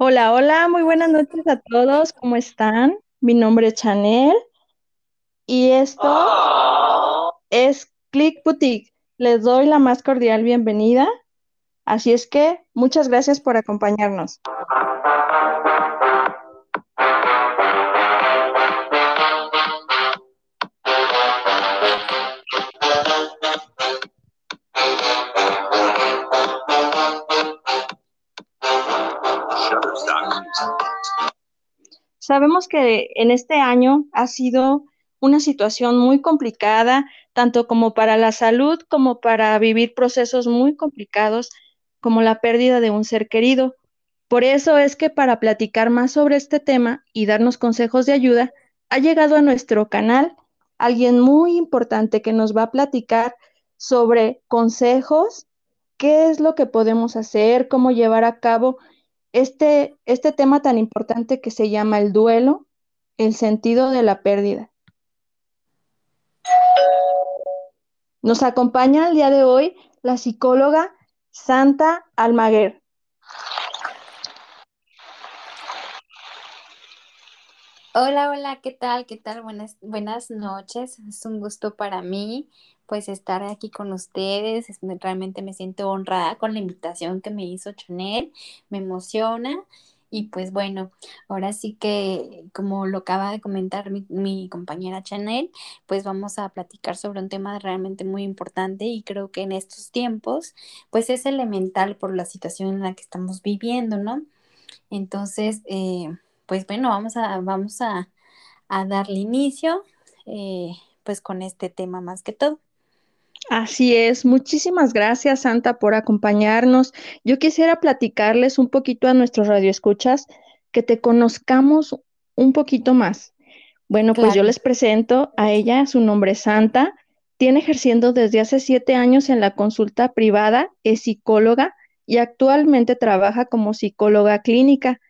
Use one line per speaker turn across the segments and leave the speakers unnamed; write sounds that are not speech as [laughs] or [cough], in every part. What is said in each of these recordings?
Hola, hola, muy buenas noches a todos, ¿cómo están? Mi nombre es Chanel y esto es Click Boutique. Les doy la más cordial bienvenida, así es que muchas gracias por acompañarnos. Sabemos que en este año ha sido una situación muy complicada, tanto como para la salud como para vivir procesos muy complicados como la pérdida de un ser querido. Por eso es que para platicar más sobre este tema y darnos consejos de ayuda, ha llegado a nuestro canal alguien muy importante que nos va a platicar sobre consejos, qué es lo que podemos hacer, cómo llevar a cabo este, este tema tan importante que se llama el duelo, el sentido de la pérdida. Nos acompaña el día de hoy la psicóloga Santa Almaguer.
Hola, hola, ¿qué tal? ¿Qué tal? Buenas, buenas noches. Es un gusto para mí, pues, estar aquí con ustedes. realmente me siento honrada con la invitación que me hizo Chanel. Me emociona. Y pues bueno, ahora sí que, como lo acaba de comentar mi, compañera Chanel, pues vamos a platicar sobre un tema realmente muy importante y creo que en estos tiempos, pues es elemental por la situación en la que estamos viviendo, ¿no? Entonces, eh, pues bueno, vamos a, vamos a, darle inicio eh, pues con este tema más que todo.
Así es, muchísimas gracias Santa por acompañarnos. Yo quisiera platicarles un poquito a nuestros radioescuchas que te conozcamos un poquito más. Bueno, pues yo les presento a ella, su nombre es Santa, tiene ejerciendo desde hace siete años en la consulta privada, es psicóloga y actualmente trabaja como psicóloga clínica.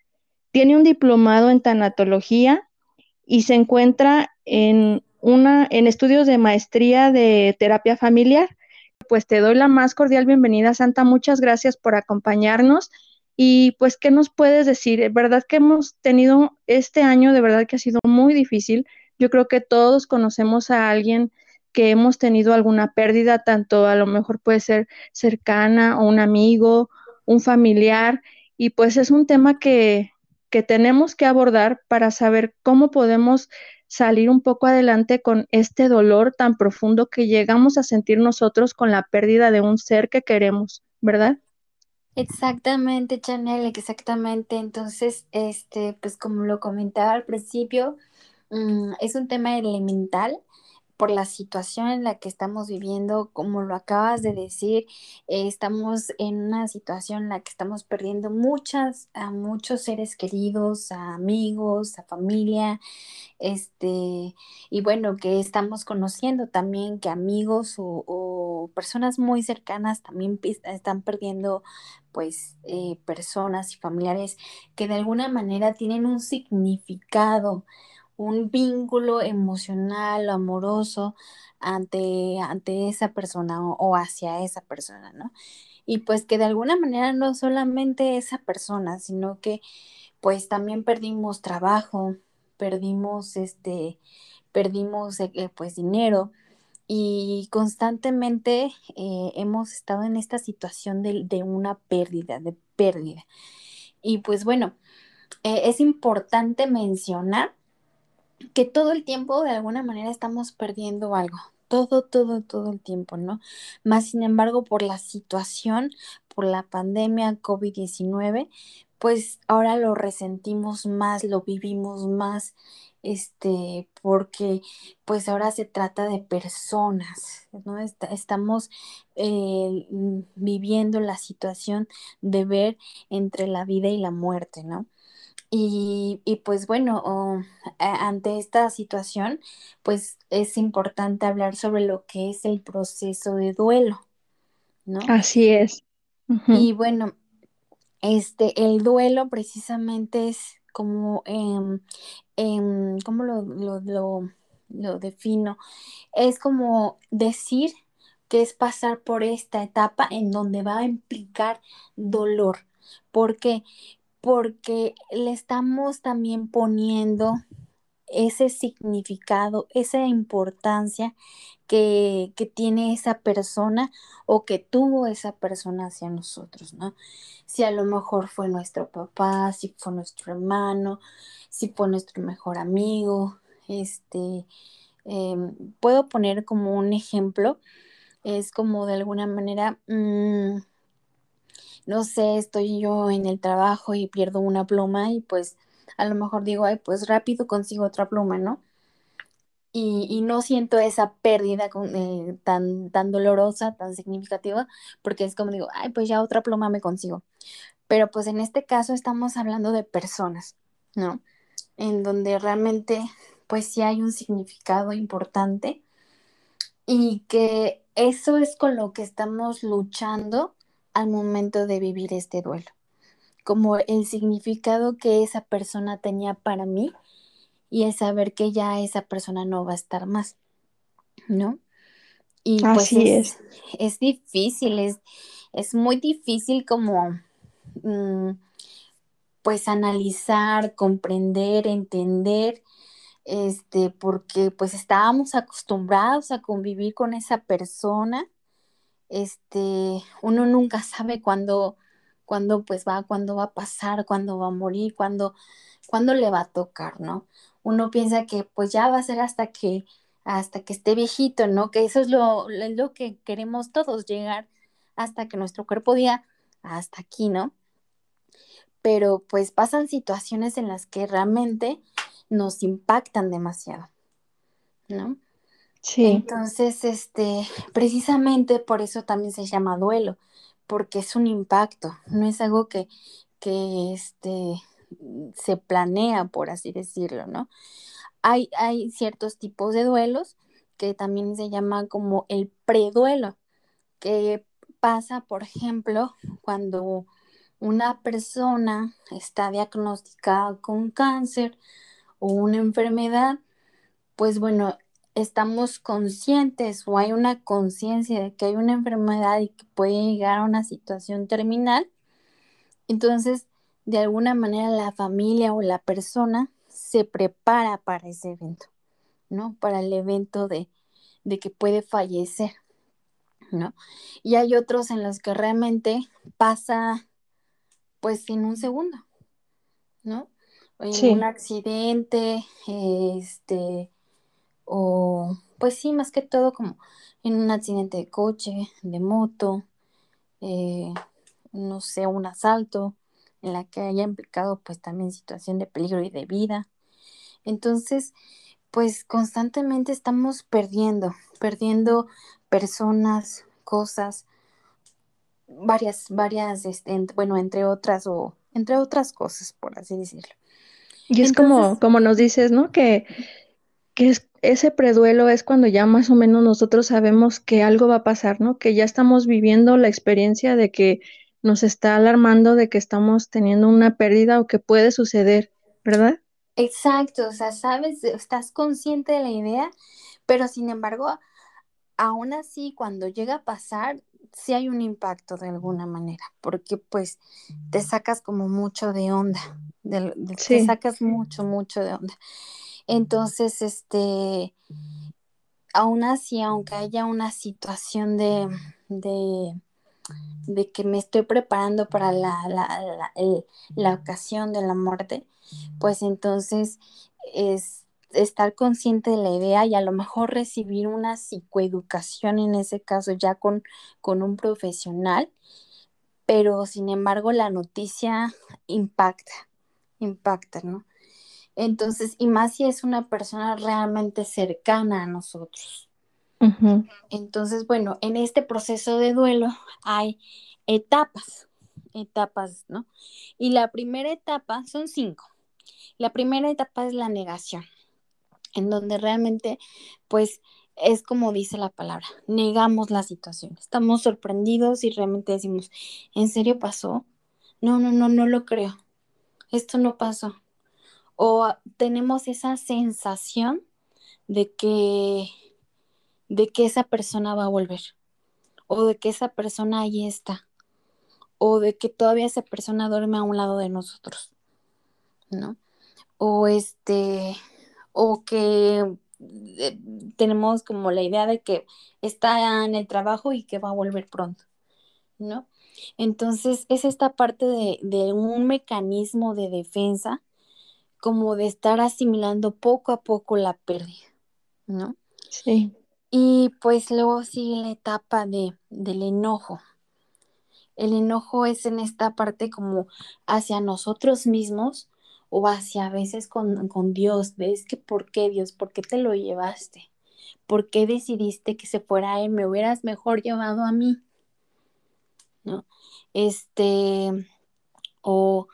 Tiene un diplomado en tanatología y se encuentra en, una, en estudios de maestría de terapia familiar. Pues te doy la más cordial bienvenida, Santa. Muchas gracias por acompañarnos. Y pues, ¿qué nos puedes decir? Verdad que hemos tenido este año, de verdad que ha sido muy difícil. Yo creo que todos conocemos a alguien que hemos tenido alguna pérdida, tanto a lo mejor puede ser cercana o un amigo, un familiar, y pues es un tema que, que tenemos que abordar para saber cómo podemos salir un poco adelante con este dolor tan profundo que llegamos a sentir nosotros con la pérdida de un ser que queremos, ¿verdad?
Exactamente, Chanel, exactamente. Entonces, este, pues como lo comentaba al principio, mm, es un tema elemental por la situación en la que estamos viviendo, como lo acabas de decir, eh, estamos en una situación en la que estamos perdiendo muchas, a muchos seres queridos, a amigos, a familia, este, y bueno, que estamos conociendo también que amigos o, personas muy cercanas también están perdiendo pues eh, personas y familiares que de alguna manera tienen un significado un vínculo emocional o amoroso ante, ante esa persona o, hacia esa persona, ¿no? Y pues que de alguna manera no solamente esa persona, sino que pues también perdimos trabajo, perdimos este, perdimos eh, eh, pues dinero y constantemente eh, hemos estado en esta situación de, de, una pérdida, de pérdida. Y pues bueno, es importante mencionar que todo el tiempo de alguna manera estamos perdiendo algo, todo, todo, todo el tiempo, ¿no? Más sin embargo, por la situación, por la pandemia COVID-19, pues ahora lo resentimos más, lo vivimos más, este, porque pues ahora se trata de personas, ¿no? estamos eh, viviendo la situación de ver entre la vida y la muerte, ¿no? Y, pues bueno, ante esta situación, pues es importante hablar sobre lo que es el proceso de duelo, ¿no?
Así es.
Y bueno, este, el duelo precisamente es como, eh, ¿cómo lo, lo, lo defino? Es como decir que es pasar por esta etapa en donde va a implicar dolor. ¿Por qué? Porque le estamos también poniendo ese significado, esa importancia que, que, tiene esa persona o que tuvo esa persona hacia nosotros, ¿no? Si a lo mejor fue nuestro papá, si fue nuestro hermano, si fue nuestro mejor amigo, este, eh, puedo poner como un ejemplo, es como de alguna manera, mmm, no sé, estoy yo en el trabajo y pierdo una pluma y pues a lo mejor digo, ay, pues rápido consigo otra pluma, ¿no? Y, y no siento esa pérdida eh, tan, tan dolorosa, tan significativa, porque es como digo, ay, pues ya otra pluma me consigo. Pero pues en este caso estamos hablando de personas, ¿no? En donde realmente pues sí hay un significado importante y que eso es con lo que estamos luchando al momento de vivir este duelo, como el significado que esa persona tenía para mí y el saber que ya esa persona no va a estar más, ¿no? Y pues
Así
es,
es.
es difícil, es, es muy difícil como mm, pues analizar, comprender, entender, este, porque pues estábamos acostumbrados a convivir con esa persona, este, uno nunca sabe cuándo, cuándo pues va, cuándo va a pasar, cuándo va a morir, cuándo, cuándo le va a tocar, ¿no? Uno piensa que pues ya va a ser hasta que, hasta que esté viejito, ¿no? Que eso es lo, lo que queremos todos, llegar hasta que nuestro cuerpo diga, hasta aquí, ¿no? Pero pues pasan situaciones en las que realmente nos impactan demasiado, ¿no? Entonces, este, precisamente por eso también se llama duelo, porque es un impacto, no es algo que, que este, se planea, por así decirlo, ¿no? Hay, hay ciertos tipos de duelos que también se llaman como el preduelo, que pasa, por ejemplo, cuando una persona está diagnosticada con cáncer o una enfermedad, pues bueno, estamos conscientes o hay una conciencia de que hay una enfermedad y que puede llegar a una situación terminal, entonces de alguna manera la familia o la persona se prepara para ese evento, ¿no? Para el evento de, de que puede fallecer, ¿no? Y hay otros en los que realmente pasa pues en un segundo, ¿no? En
sí.
un accidente, este, o pues sí, más que todo como en un accidente de coche, de moto, eh, no sé, un asalto en la que haya implicado pues también situación de peligro y de vida. Entonces, pues constantemente estamos perdiendo, perdiendo personas, cosas, varias, varias, este, bueno, entre otras o entre otras cosas, por así decirlo.
Y es como, como nos dices, ¿no? Que, que es, ese preduelo es cuando ya más o menos nosotros sabemos que algo va a pasar, ¿no? Que ya estamos viviendo la experiencia de que nos está alarmando de que estamos teniendo una pérdida o que puede suceder, ¿verdad?
exacto, o sea, sabes, estás consciente de la idea, pero sin embargo, aún así, cuando llega a pasar, sí hay un impacto de alguna manera, porque pues te sacas como mucho de onda, de, de, te sacas mucho, mucho de onda. Entonces, este, aún así, aunque haya una situación de, de, que me estoy preparando para la, la, la, la ocasión de la muerte, pues entonces es estar consciente de la idea y a lo mejor recibir una psicoeducación en ese caso ya con, con un profesional, pero sin embargo la noticia impacta, impacta, ¿no? Entonces, y más si es una persona realmente cercana a nosotros. Entonces, bueno, en este proceso de duelo hay etapas, etapas, ¿no? Y la primera etapa son cinco. La primera etapa es la negación, en donde realmente, pues, es como dice la palabra, negamos la situación. Estamos sorprendidos y realmente decimos, ¿en serio pasó? No, no, no, no lo creo. Esto no pasó. O tenemos esa sensación de que, de que esa persona va a volver o de que esa persona ahí está o de que todavía esa persona duerme a un lado de nosotros, ¿no? O este, o que eh, tenemos como la idea de que está en el trabajo y que va a volver pronto, ¿no? Entonces es esta parte de, de un mecanismo de defensa como de estar asimilando poco a poco la pérdida, ¿no?
Sí.
Y pues luego sigue la etapa de, del enojo. El enojo es en esta parte como hacia nosotros mismos o hacia a veces con, con Dios. ¿Ves que por qué Dios? ¿Por qué te lo llevaste? ¿Por qué decidiste que se fuera él? Me hubieras mejor llevado a mí. ¿No? Este, o,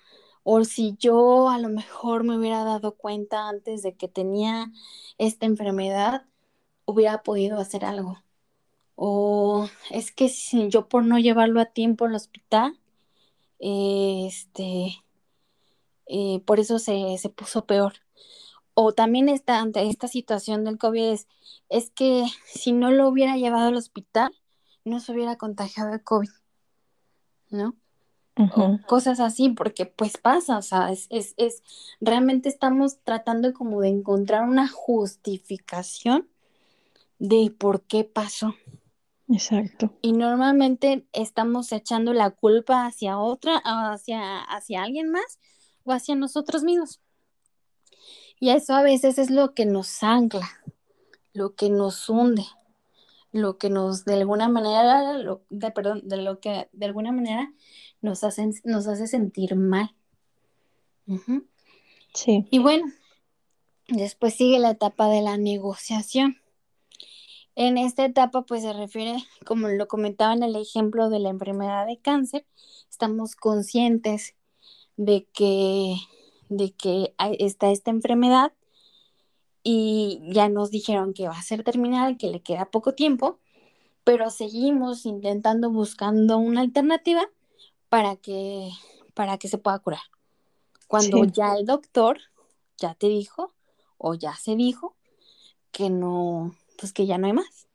o si yo a lo mejor me hubiera dado cuenta antes de que tenía esta enfermedad, hubiera podido hacer algo. O es que si yo por no llevarlo a tiempo al hospital, este, eh, por eso se, se, puso peor. O también está ante esta situación del COVID es, es que si no lo hubiera llevado al hospital, no se hubiera contagiado el COVID, ¿no? Cosas así, porque pues pasa, o sea, es, es, es, realmente estamos tratando como de encontrar una justificación de por qué pasó.
Exacto.
Y normalmente estamos echando la culpa hacia otra, hacia, hacia alguien más o hacia nosotros mismos. Y eso a veces es lo que nos ancla, lo que nos hunde, lo que nos de alguna manera, de, perdón, de lo que de alguna manera nos, hacen, nos hace sentir mal.
Sí.
Y bueno, después sigue la etapa de la negociación. En esta etapa, pues se refiere, como lo comentaba en el ejemplo de la enfermedad de cáncer, estamos conscientes de que, de que está esta enfermedad y ya nos dijeron que va a ser terminal, que le queda poco tiempo, pero seguimos intentando buscando una alternativa para que, para que se pueda curar. Cuando ya el doctor ya te dijo o ya se dijo que no, pues que ya no hay más,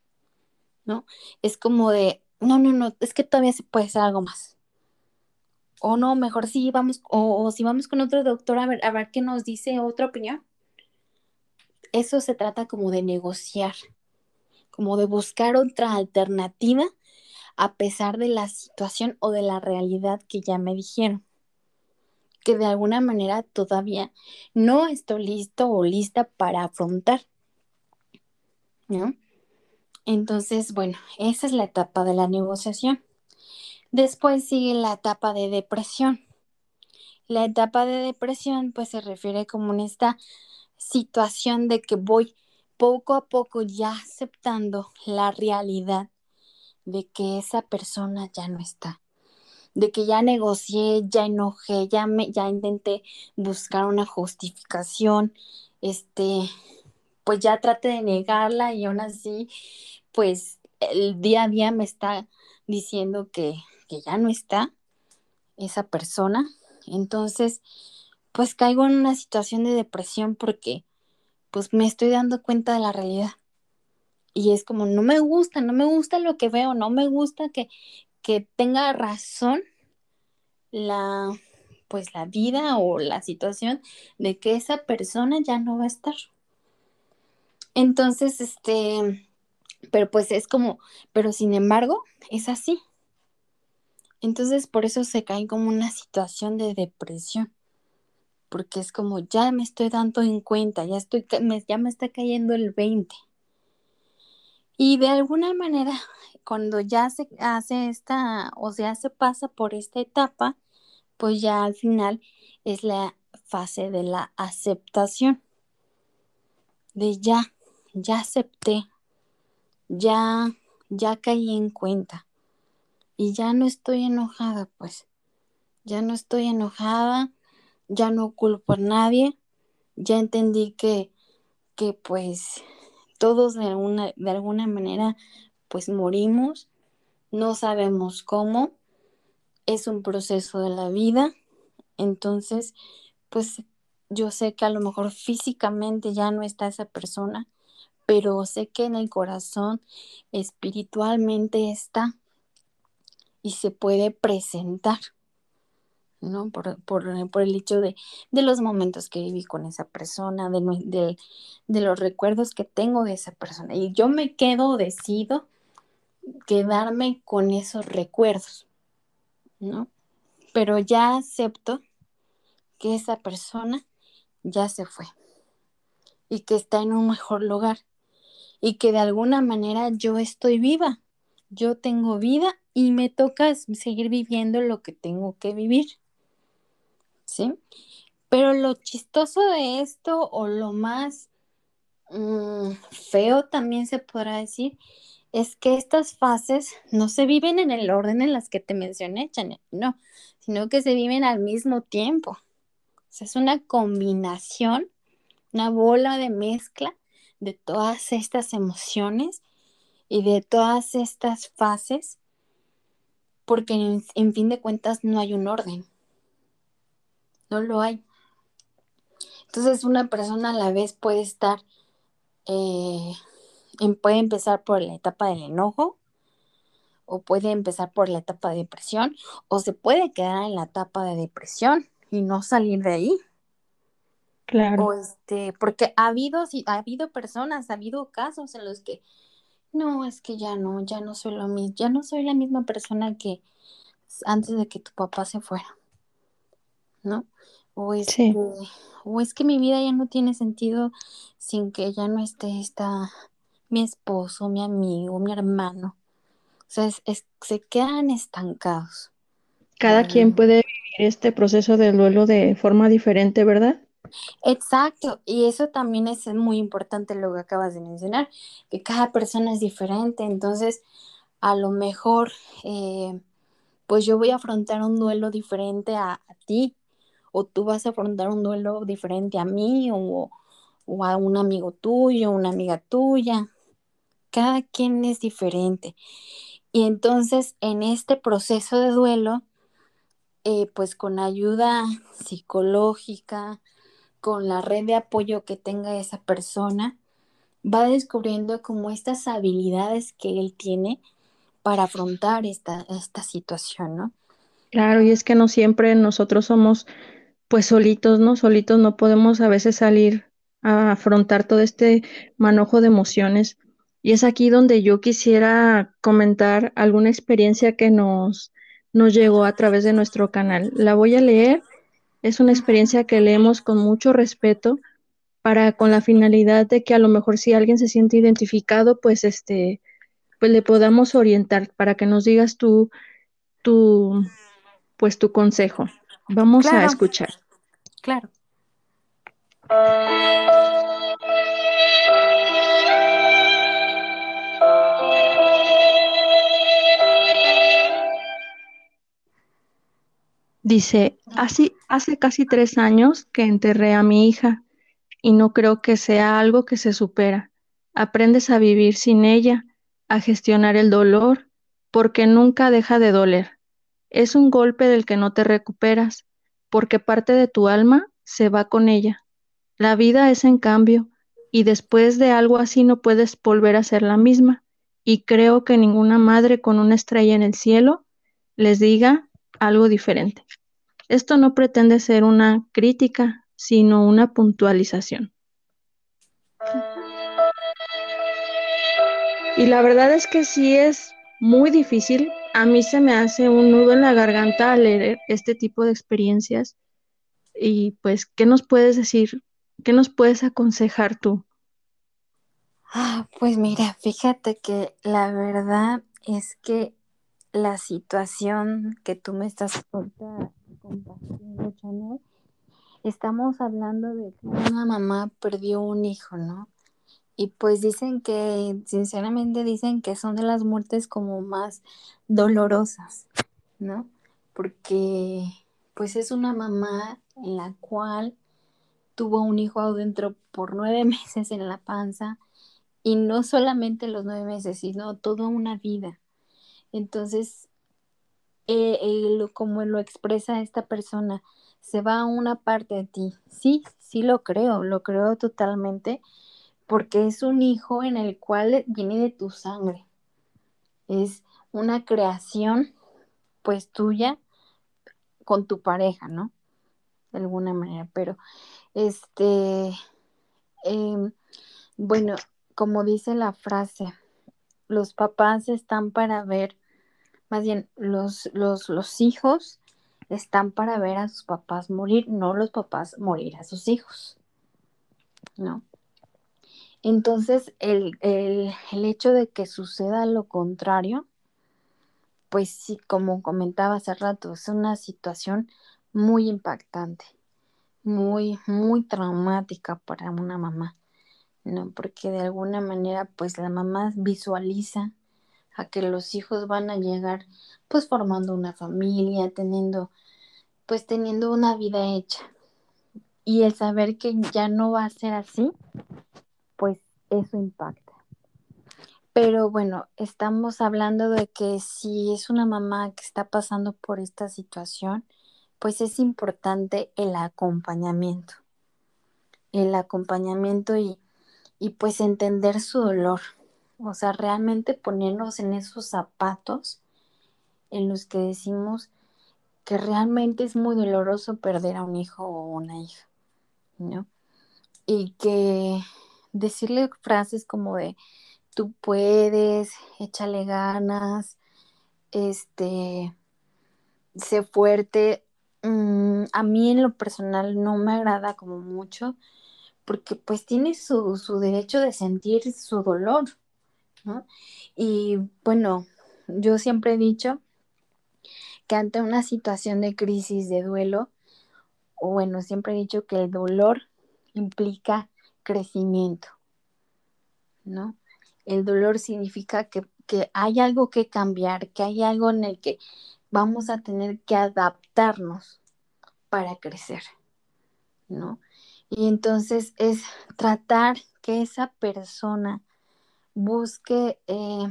¿no? Es como de, no, no, no, es que todavía se puede hacer algo más. O no, mejor si vamos, o, si vamos con otro doctor a ver, a ver qué nos dice otra opinión. Eso se trata como de negociar, como de buscar otra alternativa a pesar de la situación o de la realidad que ya me dijeron que de alguna manera todavía no estoy listo o lista para afrontar. ¿no? Entonces, bueno, esa es la etapa de la negociación. Después sigue la etapa de depresión. La etapa de depresión pues se refiere como en esta situación de que voy poco a poco ya aceptando la realidad de que esa persona ya no está, de que ya negocié, ya enojé, ya me ya intenté buscar una justificación, este, pues ya trate de negarla y aún así, pues el día a día me está diciendo que, que ya no está esa persona. Entonces, pues caigo en una situación de depresión porque pues me estoy dando cuenta de la realidad. Y es como, no me gusta, no me gusta lo que veo, no me gusta que, que tenga razón la, pues la vida o la situación de que esa persona ya no va a estar. Entonces, este, pero pues es como, pero sin embargo, es así. Entonces, por eso se cae como una situación de depresión, porque es como, ya me estoy dando en cuenta, ya, estoy, ya me está cayendo el 20. Y de alguna manera, cuando ya se hace esta, o sea, se pasa por esta etapa, pues ya al final es la fase de la aceptación, de ya, ya acepté, ya, ya caí en cuenta y ya no estoy enojada, pues, ya no estoy enojada, ya no culpo a nadie, ya entendí que, que pues todos de alguna, de alguna manera pues morimos, no sabemos cómo, es un proceso de la vida, entonces pues yo sé que a lo mejor físicamente ya no está esa persona, pero sé que en el corazón espiritualmente está. y se puede presentar, ¿no? Por, por, el hecho de, los momentos que viví con esa persona, de, de, los recuerdos que tengo de esa persona. Y yo me quedo, decido quedarme con esos recuerdos, ¿no? Pero ya acepto que esa persona ya se fue y que está en un mejor lugar y que de alguna manera yo estoy viva, yo tengo vida y me toca seguir viviendo lo que tengo que vivir. ¿Sí? Pero lo chistoso de esto o lo más mm, feo también se podrá decir es que estas fases no se viven en el orden en las que te mencioné, Chanel, no, sino que se viven al mismo tiempo. Es una combinación, una bola de mezcla de todas estas emociones y de todas estas fases, porque en, fin de cuentas no hay un orden. No lo hay. Entonces una persona a la vez puede estar, eh, puede empezar por la etapa del enojo, o puede empezar por la etapa de depresión, o se puede quedar en la etapa de depresión y no salir de ahí.
Claro.
O este, porque ha habido, ha habido personas, ha habido casos en los que no, es que ya no, ya no soy lo mismo, ya no soy la misma persona que antes de que tu papá se fuera. ¿No? O es, que, o es que mi vida ya no tiene sentido sin que ya no esté esta mi esposo, mi amigo, mi hermano. O sea, se quedan estancados.
Cada quien puede vivir este proceso de duelo de forma diferente, ¿verdad?
Exacto, y eso también es muy importante lo que acabas de mencionar, que cada persona es diferente, entonces a lo mejor eh, pues yo voy a afrontar un duelo diferente a, ti, o tú vas a afrontar un duelo diferente a mí, o, o a un amigo tuyo, una amiga tuya, cada quien es diferente. Y entonces en este proceso de duelo, eh, pues con ayuda psicológica, con la red de apoyo que tenga esa persona, va descubriendo como estas habilidades que él tiene para afrontar esta, esta situación, ¿no?
Claro, y es que no siempre nosotros somos pues solitos, ¿no? Solitos no podemos a veces salir a afrontar todo este manojo de emociones. Y es aquí donde yo quisiera comentar alguna experiencia que nos, nos llegó a través de nuestro canal. La voy a leer es una experiencia que leemos con mucho respeto para con la finalidad de que a lo mejor si alguien se siente identificado, pues este pues le podamos orientar para que nos digas tú tu pues tu consejo. Vamos a escuchar.
Claro.
Dice, así, hace casi tres años que enterré a mi hija y no creo que sea algo que se supera. Aprendes a vivir sin ella, a gestionar el dolor, porque nunca deja de doler. Es un golpe del que no te recuperas, porque parte de tu alma se va con ella. La vida es en cambio, y después de algo así no puedes volver a ser la misma. Y creo que ninguna madre con una estrella en el cielo les diga algo diferente. Esto no pretende ser una crítica, sino una puntualización. Y la verdad es que sí es muy difícil. A mí se me hace un nudo en la garganta al leer este tipo de experiencias. Y pues, ¿qué nos puedes decir? ¿Qué nos puedes aconsejar tú?
Ah, pues mira, fíjate que la verdad es que la situación que tú me estás compartiendo, Chanel, estamos hablando de que una mamá perdió un hijo, ¿no? Y pues dicen que, sinceramente dicen que son de las muertes como más dolorosas, ¿no? Porque pues es una mamá en la cual tuvo un hijo adentro por nueve [laughs] meses en la panza y no solamente los nueve meses, sino toda una vida. Entonces, eh, eh, como lo expresa esta persona, se va a una parte de ti. Sí, sí lo creo, lo creo totalmente, porque es un hijo en el cual viene de tu sangre. Es una creación pues tuya con tu pareja, ¿no? De alguna manera, pero este, em, bueno, como dice la frase, los papás están para ver, más bien, los, los, los hijos están para ver a sus papás morir, no los papás morir a sus hijos, ¿no? Entonces, el, el, el hecho de que suceda lo contrario, pues sí, como comentaba hace rato, es una situación muy impactante, muy, muy traumática para una mamá, ¿no? Porque de alguna manera, pues la mamá visualiza a que los hijos van a llegar, pues formando una familia, teniendo, pues teniendo una vida hecha. Y el saber que ya no va a ser así, pues eso impacta. Pero bueno, estamos hablando de que si es una mamá que está pasando por esta situación, pues es importante el acompañamiento. El acompañamiento y, y pues entender su dolor. O sea, realmente ponernos en esos zapatos en los que decimos que realmente es muy doloroso perder a un hijo o una hija, ¿no? Y que decirle frases como de, tú puedes, échale ganas, este, sé fuerte. Mm, a mí en lo personal no me agrada como mucho porque pues tiene su, su derecho de sentir su dolor, ¿no? Y bueno, yo siempre he dicho que ante una situación de crisis, de duelo, o bueno, siempre he dicho que el dolor implica crecimiento, ¿no? El dolor significa que, que hay algo que cambiar, que hay algo en el que vamos a tener que adaptarnos para crecer, ¿no? Y entonces es tratar que esa persona busque eh,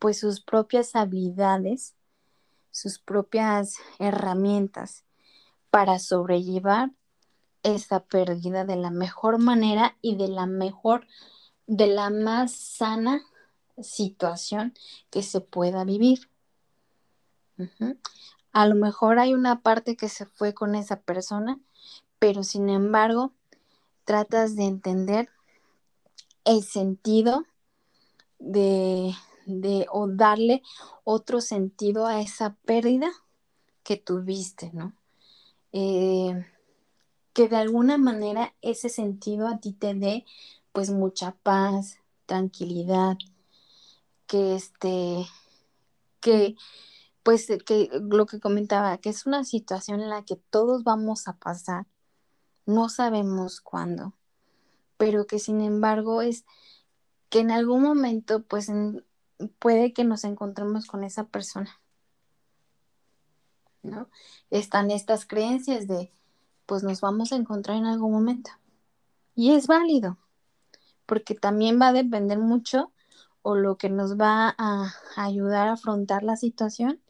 pues sus propias habilidades, sus propias herramientas para sobrellevar esa pérdida de la mejor manera y de la mejor, de la más sana situación que se pueda vivir. A lo mejor hay una parte que se fue con esa persona, pero sin embargo, tratas de entender el sentido de, de o darle otro sentido a esa pérdida que tuviste, ¿no? Eh, que de alguna manera ese sentido a ti te dé pues mucha paz, tranquilidad, que este, que pues que lo que comentaba, que es una situación en la que todos vamos a pasar, no sabemos cuándo, pero que sin embargo es que en algún momento pues puede que nos encontremos con esa persona. ¿No? Están estas creencias de pues nos vamos a encontrar en algún momento. Y es válido, porque también va a depender mucho o lo que nos va a ayudar a afrontar la situación,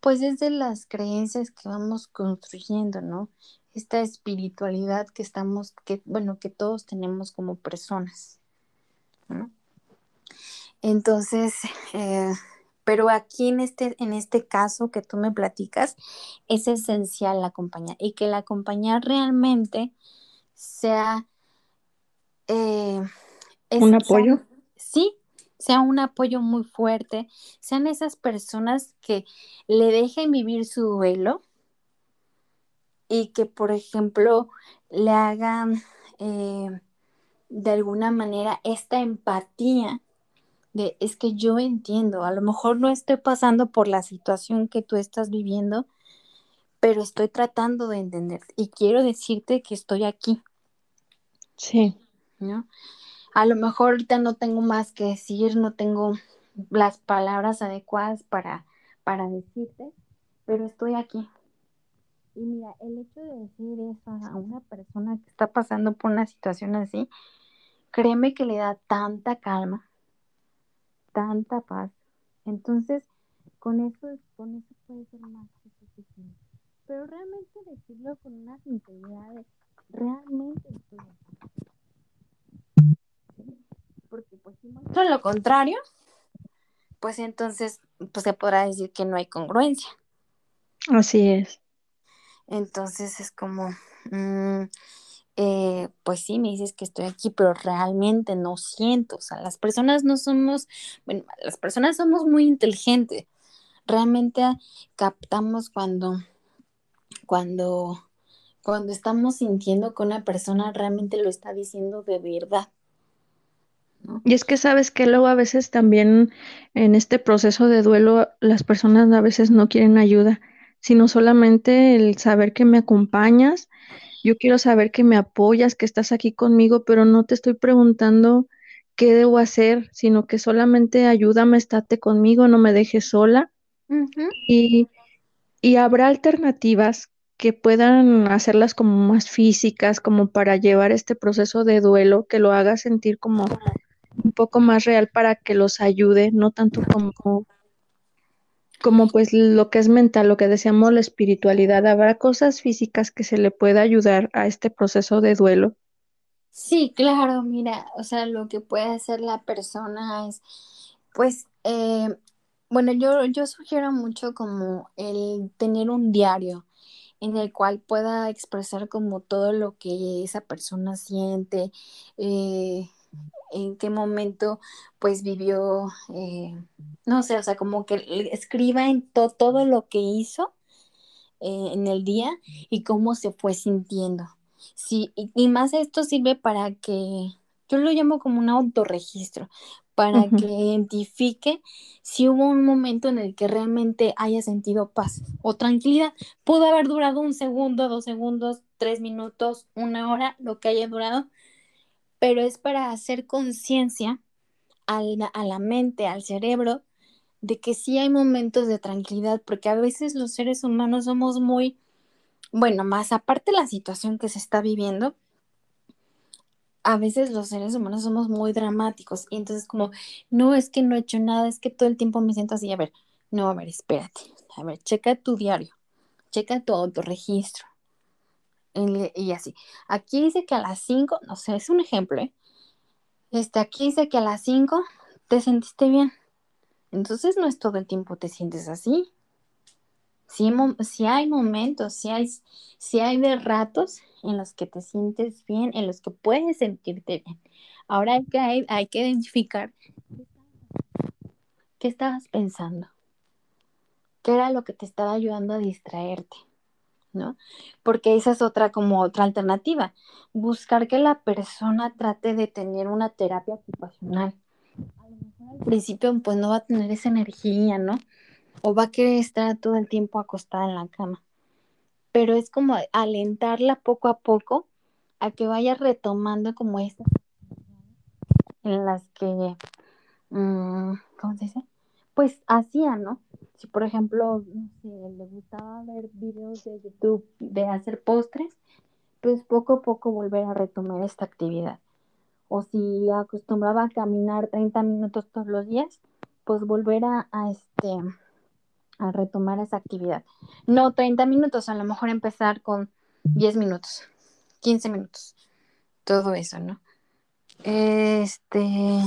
pues es de las creencias que vamos construyendo, ¿no? Esta espiritualidad que estamos, que bueno, que todos tenemos como personas, ¿no? Entonces, eh, pero aquí en este, en este caso que tú me platicas, es esencial la compañía y que la compañía realmente sea...
Eh, un apoyo.
sí, sea un apoyo muy fuerte, sean esas personas que le dejen vivir su duelo y que, por ejemplo, le hagan eh, de alguna manera esta empatía de es que yo entiendo, a lo mejor no estoy pasando por la situación que tú estás viviendo, pero estoy tratando de entender y quiero decirte que estoy aquí.
Sí.
¿No? A lo mejor ahorita no tengo más que decir, no tengo las palabras adecuadas para, para decirte, pero estoy aquí. Y mira, el hecho de decir eso a una persona que está pasando por una situación así, créeme que le da tanta calma, tanta paz. Entonces, con eso, con eso puede ser más que suficiente. Pero realmente decirlo con una sinceridad realmente estoy aquí. Lo contrario, pues entonces pues se podrá decir que no hay congruencia.
Así es.
Entonces es como, mm, eh, pues sí, me dices que estoy aquí, pero realmente no siento. O sea, las personas no somos, bueno, las personas somos muy inteligentes. Realmente captamos cuando, cuando, cuando estamos sintiendo que una persona realmente lo está diciendo de verdad.
Y es que sabes que luego a veces también en este proceso de duelo las personas a veces no quieren ayuda, sino solamente el saber que me acompañas. Yo quiero saber que me apoyas, que estás aquí conmigo, pero no te estoy preguntando qué debo hacer, sino que solamente ayúdame, estate conmigo, no me dejes sola. y, y habrá alternativas que puedan hacerlas como más físicas, como para llevar este proceso de duelo, que lo haga sentir como un poco más real para que los ayude, no tanto como, como pues lo que es mental, lo que decíamos la espiritualidad. Habrá cosas físicas que se le pueda ayudar a este proceso de duelo.
Sí, claro, mira, o sea, lo que puede hacer la persona es, pues, eh, bueno, yo, yo sugiero mucho como el tener un diario en el cual pueda expresar como todo lo que esa persona siente, eh, en qué momento pues vivió, eh, no sé, o sea, como que escriba en todo lo que hizo eh, en el día y cómo se fue sintiendo. Sí, y, más esto sirve para que, yo lo llamo como un autorregistro, para que identifique si hubo un momento en el que realmente haya sentido paz o tranquilidad. Pudo haber durado un segundo, dos segundos, tres minutos, una hora, lo que haya durado, pero es para hacer conciencia a la mente, al cerebro, de que sí hay momentos de tranquilidad, porque a veces los seres humanos somos muy, bueno, más aparte de la situación que se está viviendo, a veces los seres humanos somos muy dramáticos y entonces como, no es que no he hecho nada, es que todo el tiempo me siento así, a ver, no, a ver, espérate, a ver, checa tu diario, checa tu autorregistro, y así. Aquí dice que a las 5, no sé, es un ejemplo, ¿eh? Este, aquí dice que a las 5 te sentiste bien. Entonces no es todo el tiempo te sientes así. Si, si hay momentos, si hay, si hay de ratos en los que te sientes bien, en los que puedes sentirte bien. Ahora hay que, hay, hay que identificar qué estabas pensando, qué era lo que te estaba ayudando a distraerte. ¿No? Porque esa es otra como otra alternativa, buscar que la persona trate de tener una terapia ocupacional. A lo mejor al principio pues no va a tener esa energía, ¿no? O va a querer estar todo el tiempo acostada en la cama. Pero es como alentarla poco a poco a que vaya retomando como estas en las que, mm, ¿cómo se dice? Pues hacía, ¿no? Si por ejemplo, le gustaba ver videos de YouTube de hacer postres, pues poco a poco volver a retomar esta actividad. O si acostumbraba a caminar 30 minutos todos los días, pues volver a, este, a retomar esa actividad. No 30 minutos, a lo mejor empezar con 10 minutos, 15 minutos, todo eso, ¿no? Este,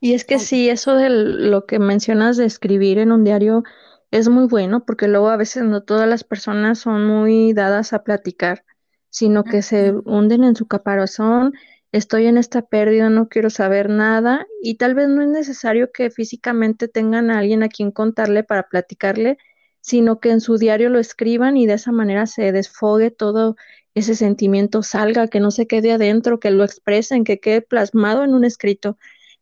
y es que sí, eso de lo que mencionas de escribir en un diario es muy bueno porque luego a veces no todas las personas son muy dadas a platicar, sino que se hunden en su caparazón, estoy en esta pérdida, no quiero saber nada y tal vez no es necesario que físicamente tengan a alguien a quien contarle para platicarle, sino que en su diario lo escriban y de esa manera se desfogue todo ese sentimiento, salga, que no se quede adentro, que lo expresen, que quede plasmado en un escrito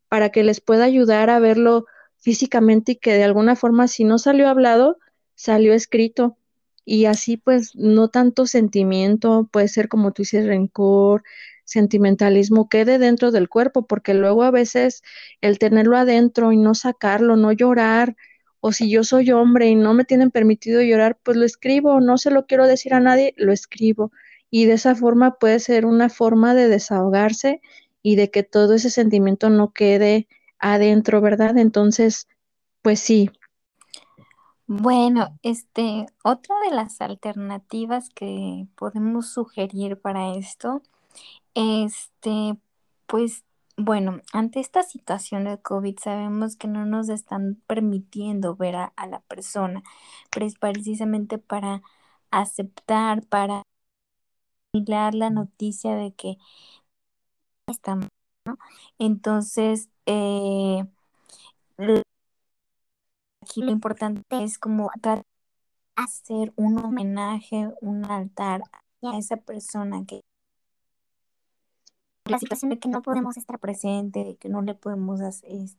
para que les pueda ayudar a verlo físicamente y que de alguna forma, si no salió hablado, salió escrito. Y así pues no tanto sentimiento, puede ser como tú dices, rencor, sentimentalismo, quede dentro del cuerpo, porque luego a veces el tenerlo adentro y no sacarlo, no llorar, o si yo soy hombre y no me tienen permitido llorar, pues lo escribo, no se lo quiero decir a nadie, lo escribo. Y de esa forma puede ser una forma de desahogarse y de que todo ese sentimiento no quede adentro, ¿verdad? Entonces, pues sí.
Bueno, este, otra de las alternativas que podemos sugerir para esto, este, pues bueno, ante esta situación del COVID sabemos que no nos están permitiendo ver a, la persona, pero es precisamente para aceptar, para mirar la noticia de que estamos, ¿no? Entonces, eh, aquí lo importante es como hacer un homenaje, un altar a esa persona que la situación de que no podemos estar presente, de que no le podemos hacer, es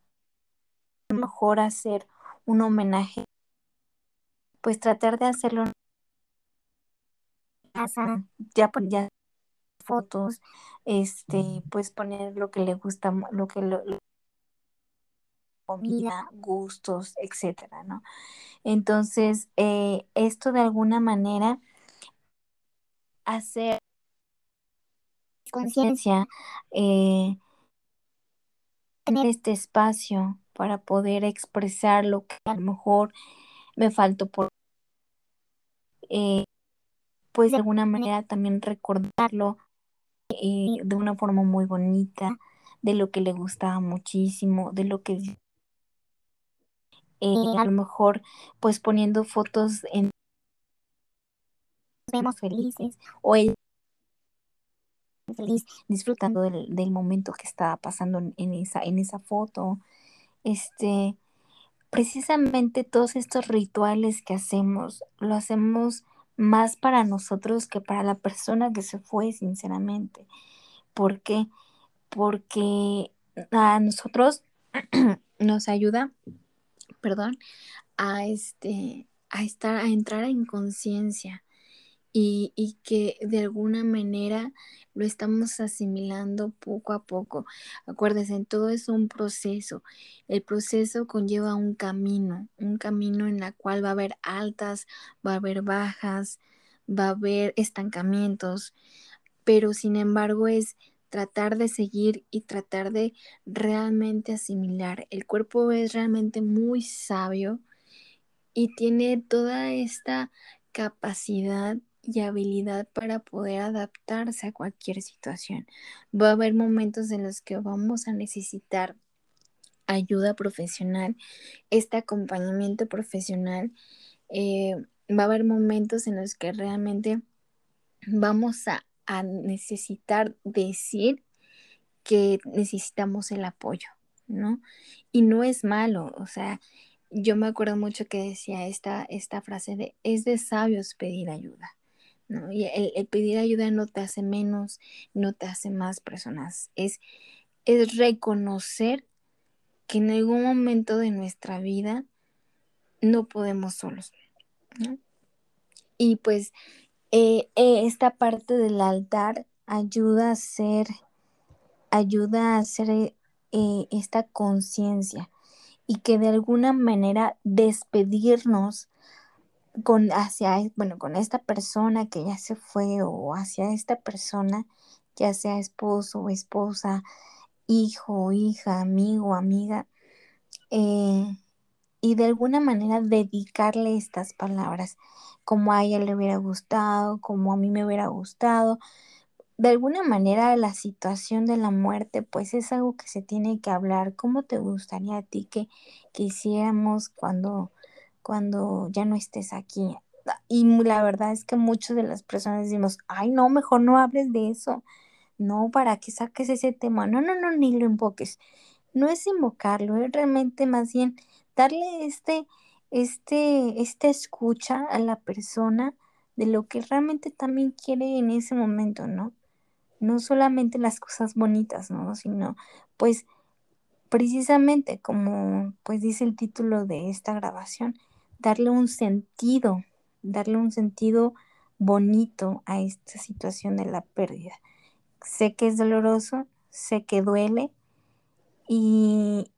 mejor hacer un homenaje, pues tratar de hacerlo en casa, ya, ya fotos, este, pues poner lo que le gusta, lo que lo, comida, gustos, etcétera, ¿no? Entonces, eh, esto de alguna manera hacer conciencia, eh, tener este espacio para poder expresar lo que a lo mejor me faltó por, eh, pues de alguna manera también recordarlo eh, de una forma muy bonita, de lo que le gustaba muchísimo, de lo que a lo mejor pues poniendo fotos en vemos felices o él feliz, disfrutando del, momento que estaba pasando en, esa, en esa foto. Este, precisamente todos estos rituales que hacemos, lo hacemos más para nosotros que para la persona que se fue, sinceramente. ¿Por qué? Porque a nosotros [clears throat] nos ayuda, perdón, a este a estar a entrar en conciencia y, que de alguna manera lo estamos asimilando poco a poco. Acuérdense, todo es un proceso. El proceso conlleva un camino, un camino en la cual va a haber altas, va a haber bajas, va a haber estancamientos, pero sin embargo es tratar de seguir y tratar de realmente asimilar. El cuerpo es realmente muy sabio y tiene toda esta capacidad y habilidad para poder adaptarse a cualquier situación. Va a haber momentos en los que vamos a necesitar ayuda profesional, este acompañamiento profesional. Eh, va a haber momentos en los que realmente vamos a, a necesitar decir que necesitamos el apoyo, ¿no? Y no es malo, o sea, yo me acuerdo mucho que decía esta, esta frase de es de sabios pedir ayuda. ¿No? Y el, pedir ayuda no te hace menos, no te hace más personas. Es, es reconocer que en algún momento de nuestra vida no podemos solos. Y pues eh, eh, esta parte del altar ayuda a hacer, ayuda a hacer eh, esta conciencia y que de alguna manera despedirnos con hacia, bueno, con esta persona que ya se fue o hacia esta persona, ya sea esposo o esposa, hijo, hija, amigo, amiga, eh, y de alguna manera dedicarle estas palabras, como a ella le hubiera gustado, como a mí me hubiera gustado. De alguna manera la situación de la muerte pues es algo que se tiene que hablar. ¿Cómo te gustaría a ti que, que hiciéramos cuando cuando ya no estés aquí. Y la verdad es que muchas de las personas decimos, ay, no, mejor no hables de eso. No, para que saques ese tema. No, no, no, ni lo invoques. No es invocarlo, es realmente más bien darle este, este, esta escucha a la persona de lo que realmente también quiere en ese momento, ¿no? No solamente las cosas bonitas, ¿no? Sino, pues, precisamente como, pues dice el título de esta grabación, darle un sentido, darle un sentido bonito a esta situación de la pérdida. Sé que es doloroso, sé que duele y,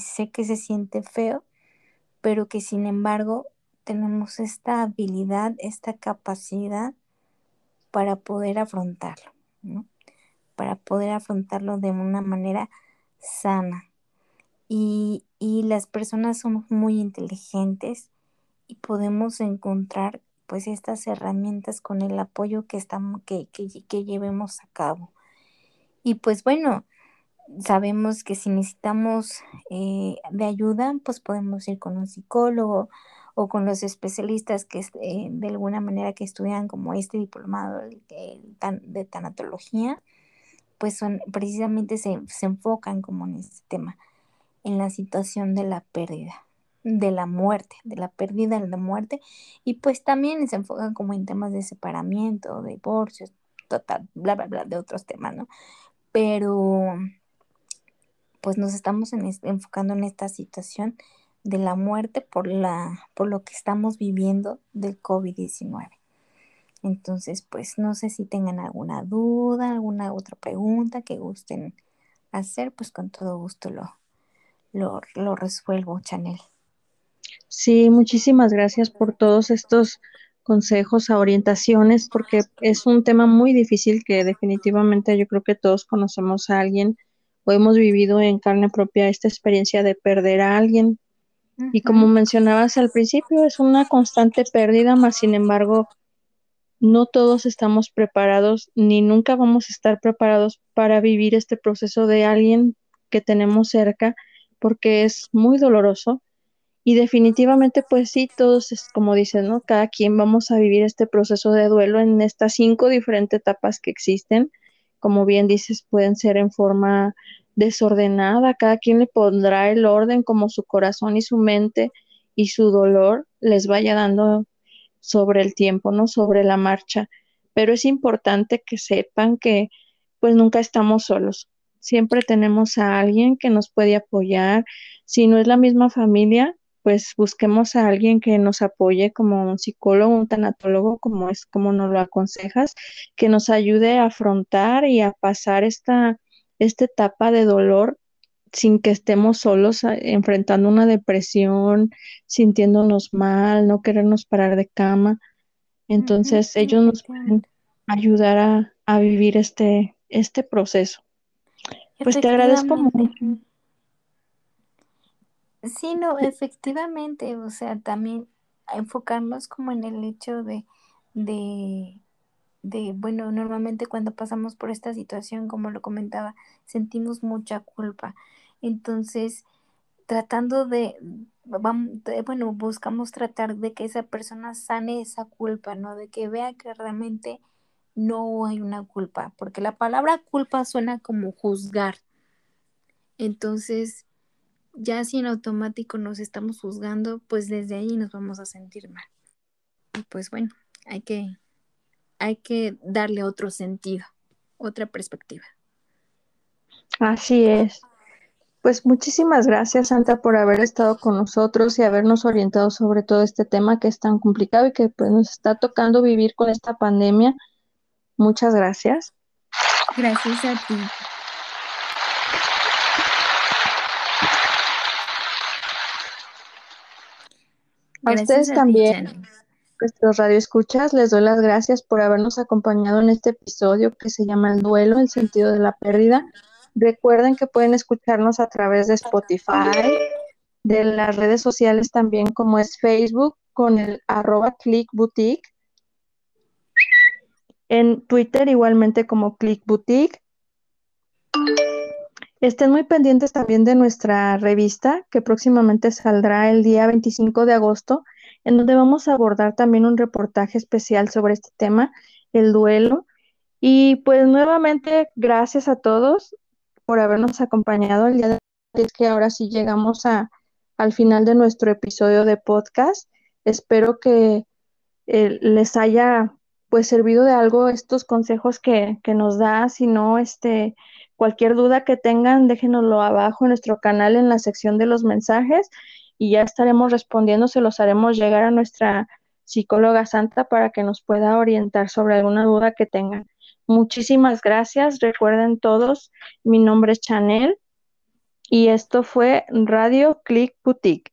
sé que se siente feo, pero que sin embargo tenemos esta habilidad, esta capacidad para poder afrontarlo, ¿no? Para poder afrontarlo de una manera sana. Y, y las personas somos muy inteligentes y podemos encontrar pues estas herramientas con el apoyo que estamos que, que, llevemos a cabo. Y pues bueno sabemos que si necesitamos eh, de ayuda, pues podemos ir con un psicólogo o con los especialistas que eh, de alguna manera que estudian como este diplomado de tanatología, pues son precisamente se, se enfocan como en este tema, en la situación de la pérdida de la muerte, de la pérdida de la muerte, y pues también se enfocan como en temas de separamiento, divorcios, total, bla, bla, bla, de otros temas, ¿no? Pero pues nos estamos enfocando en esta situación de la muerte por, la, por lo que estamos viviendo del COVID-19. Entonces, pues no sé si tengan alguna duda, alguna otra pregunta que gusten hacer, pues con todo gusto lo, lo, lo resuelvo, Chanel.
Sí, muchísimas gracias por todos estos consejos, orientaciones, porque es un tema muy difícil que definitivamente yo creo que todos conocemos a alguien o hemos vivido en carne propia esta experiencia de perder a alguien. Y como mencionabas al principio, es una constante pérdida, más sin embargo, no todos estamos preparados ni nunca vamos a estar preparados para vivir este proceso de alguien que tenemos cerca, porque es muy doloroso. Y definitivamente, pues sí, todos, es como dicen, ¿no? Cada quien vamos a vivir este proceso de duelo en estas cinco diferentes etapas que existen como bien dices, pueden ser en forma desordenada, cada quien le pondrá el orden como su corazón y su mente y su dolor les vaya dando sobre el tiempo, ¿no? Sobre la marcha. Pero es importante que sepan que pues nunca estamos solos. Siempre tenemos a alguien que nos puede apoyar. Si no es la misma familia, pues busquemos a alguien que nos apoye como un psicólogo, un tanatólogo, como es como nos lo aconsejas, que nos ayude a afrontar y a pasar esta, esta etapa de dolor sin que estemos solos enfrentando una depresión, sintiéndonos mal, no querernos parar de cama. Entonces ellos nos pueden ayudar a, a, vivir este, este proceso. Pues te agradezco mucho.
Sí, no, efectivamente, o sea, también enfocarnos como en el hecho de, de, de, bueno, normalmente cuando pasamos por esta situación, como lo comentaba, sentimos mucha culpa. Entonces, tratando de, vamos, bueno, buscamos tratar de que esa persona sane esa culpa, ¿no? De que vea que realmente no hay una culpa, porque la palabra culpa suena como juzgar. Entonces, ya si en automático nos estamos juzgando, pues desde ahí nos vamos a sentir mal. Y pues bueno, hay que, hay que darle otro sentido, otra perspectiva.
Así es. Pues muchísimas gracias, Santa, por haber estado con nosotros y habernos orientado sobre todo este tema que es tan complicado y que pues nos está tocando vivir con esta pandemia. Muchas gracias.
Gracias a ti.
A ustedes también, nuestros radioescuchas, les doy las gracias por habernos acompañado en este episodio que se llama El duelo, el sentido de la pérdida. Recuerden que pueden escucharnos a través de Spotify, de las redes sociales también como es Facebook con el arroba Click Boutique, en Twitter igualmente como Click Boutique Estén muy pendientes también de nuestra revista que próximamente saldrá el día 25 de agosto, en donde vamos a abordar también un reportaje especial sobre este tema, el duelo. Y pues nuevamente, gracias a todos por habernos acompañado el día de hoy. Es que ahora sí llegamos a, al final de nuestro episodio de podcast. Espero que eh, les haya pues servido de algo estos consejos que, que nos da, si no, este, Cualquier duda que tengan, déjenoslo abajo en nuestro canal en la sección de los mensajes y ya estaremos respondiendo, se los haremos llegar a nuestra psicóloga santa para que nos pueda orientar sobre alguna duda que tengan. Muchísimas gracias. Recuerden todos, mi nombre es Chanel y esto fue Radio Click Boutique.